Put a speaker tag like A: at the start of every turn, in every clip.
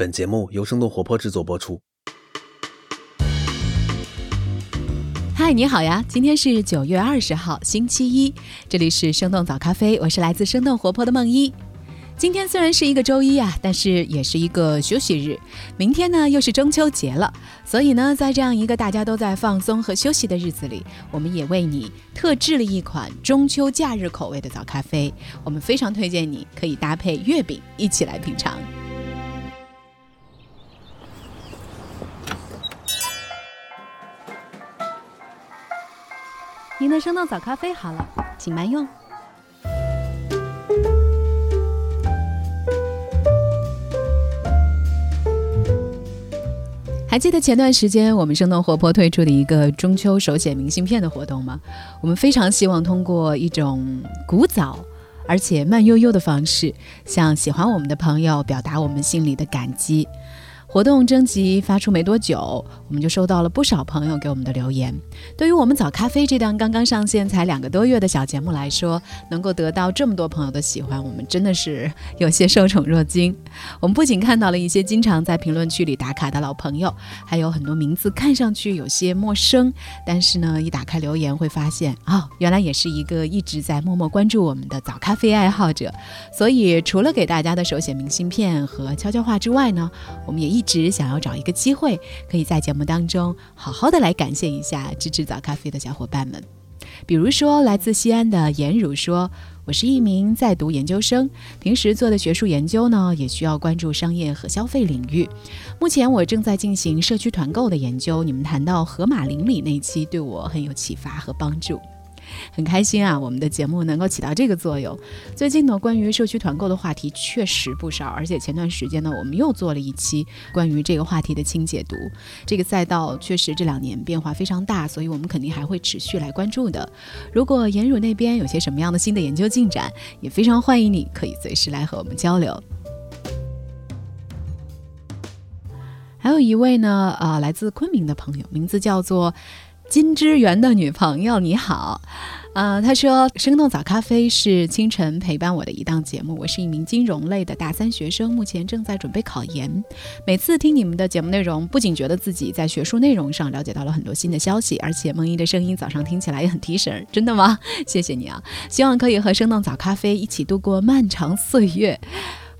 A: 本节目由生动活泼制作播出。
B: 嗨，你好呀！今天是九月二十号，星期一，这里是生动早咖啡，我是来自生动活泼的梦一。今天虽然是一个周一啊，但是也是一个休息日。明天呢又是中秋节了，所以呢，在这样一个大家都在放松和休息的日子里，我们也为你特制了一款中秋假日口味的早咖啡。我们非常推荐你可以搭配月饼一起来品尝。您的生动早咖啡好了，请慢用。还记得前段时间我们生动活泼推出的一个中秋手写明信片的活动吗？我们非常希望通过一种古早而且慢悠悠的方式，向喜欢我们的朋友表达我们心里的感激。活动征集发出没多久，我们就收到了不少朋友给我们的留言。对于我们早咖啡这档刚刚上线才两个多月的小节目来说，能够得到这么多朋友的喜欢，我们真的是有些受宠若惊。我们不仅看到了一些经常在评论区里打卡的老朋友，还有很多名字看上去有些陌生，但是呢，一打开留言会发现，哦，原来也是一个一直在默默关注我们的早咖啡爱好者。所以，除了给大家的手写明信片和悄悄话之外呢，我们也一。一直想要找一个机会，可以在节目当中好好的来感谢一下支持早咖啡的小伙伴们。比如说，来自西安的颜汝说：“我是一名在读研究生，平时做的学术研究呢，也需要关注商业和消费领域。目前我正在进行社区团购的研究。你们谈到河马邻里那期，对我很有启发和帮助。”很开心啊，我们的节目能够起到这个作用。最近呢，关于社区团购的话题确实不少，而且前段时间呢，我们又做了一期关于这个话题的轻解读。这个赛道确实这两年变化非常大，所以我们肯定还会持续来关注的。如果颜汝那边有些什么样的新的研究进展，也非常欢迎你可以随时来和我们交流。还有一位呢，啊，来自昆明的朋友，名字叫做。金之源的女朋友你好，呃，他说生动早咖啡是清晨陪伴我的一档节目。我是一名金融类的大三学生，目前正在准备考研。每次听你们的节目内容，不仅觉得自己在学术内容上了解到了很多新的消息，而且梦一的声音早上听起来也很提神。真的吗？谢谢你啊！希望可以和生动早咖啡一起度过漫长岁月。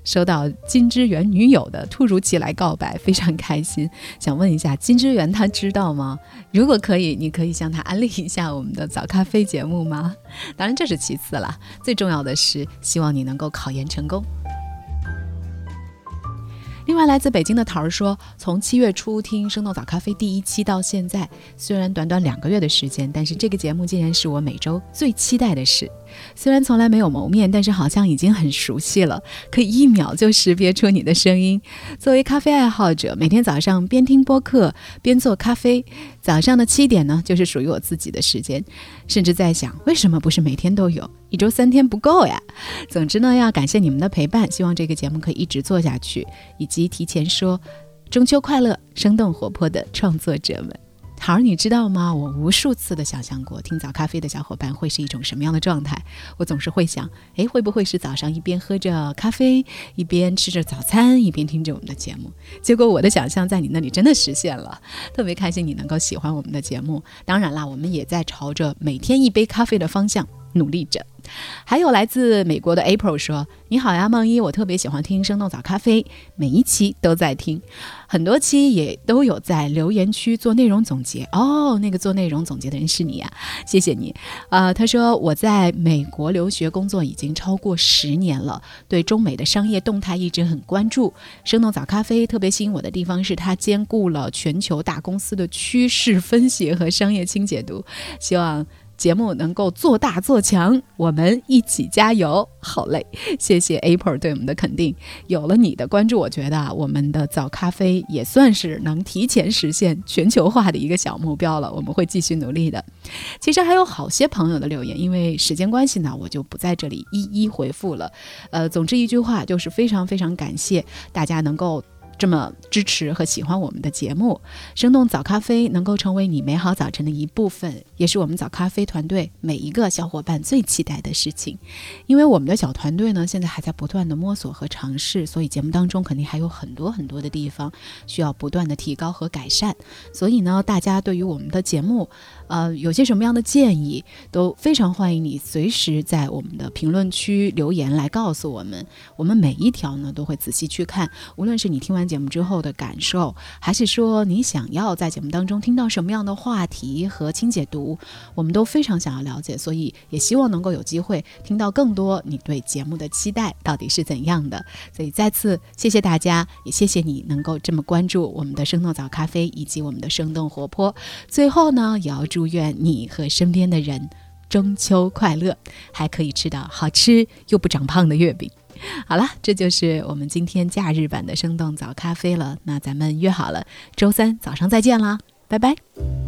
B: 收到金之源女友的突如其来告白，非常开心。想问一下金之源，他知道吗？如果可以，你可以向他安利一下我们的早咖啡节目吗？当然这是其次了，最重要的是希望你能够考研成功。另外，来自北京的桃儿说，从七月初听《生动早咖啡》第一期到现在，虽然短短两个月的时间，但是这个节目竟然是我每周最期待的事。虽然从来没有谋面，但是好像已经很熟悉了，可以一秒就识别出你的声音。作为咖啡爱好者，每天早上边听播客边做咖啡，早上的七点呢，就是属于我自己的时间。甚至在想，为什么不是每天都有？一周三天不够呀。总之呢，要感谢你们的陪伴，希望这个节目可以一直做下去，以及提前说中秋快乐，生动活泼的创作者们。好，你知道吗？我无数次的想象过听早咖啡的小伙伴会是一种什么样的状态。我总是会想，哎，会不会是早上一边喝着咖啡，一边吃着早餐，一边听着我们的节目？结果我的想象在你那里真的实现了，特别开心你能够喜欢我们的节目。当然啦，我们也在朝着每天一杯咖啡的方向努力着。还有来自美国的 April 说：“你好呀，梦一，我特别喜欢听生动早咖啡，每一期都在听，很多期也都有在留言区做内容总结哦。那个做内容总结的人是你呀，谢谢你。啊，他说我在美国留学工作已经超过十年了，对中美的商业动态一直很关注。生动早咖啡特别吸引我的地方是它兼顾了全球大公司的趋势分析和商业轻解读，希望。”节目能够做大做强，我们一起加油！好嘞，谢谢 April 对我们的肯定。有了你的关注，我觉得我们的早咖啡也算是能提前实现全球化的一个小目标了。我们会继续努力的。其实还有好些朋友的留言，因为时间关系呢，我就不在这里一一回复了。呃，总之一句话就是非常非常感谢大家能够。这么支持和喜欢我们的节目。生动早咖啡能够成为你美好早晨的一部分，也是我们早咖啡团队每一个小伙伴最期待的事情。因为我们的小团队呢，现在还在不断的摸索和尝试，所以节目当中肯定还有很多很多的地方需要不断的提高和改善。所以呢，大家对于我们的节目，呃，有些什么样的建议，都非常欢迎你随时在我们的评论区留言来告诉我们。我们每一条呢都会仔细去看，无论是你听完节目之后的感受，还是说你想要在节目当中听到什么样的话题和清解读，我们都非常想要了解。所以也希望能够有机会听到更多你对节目的期待到底是怎样的。所以再次谢谢大家，也谢谢你能够这么关注我们的生动早咖啡以及我们的生动活泼。最后呢，也要祝愿你和身边的人中秋快乐，还可以吃到好吃又不长胖的月饼。好了，这就是我们今天假日版的生动早咖啡了。那咱们约好了，周三早上再见啦，拜拜。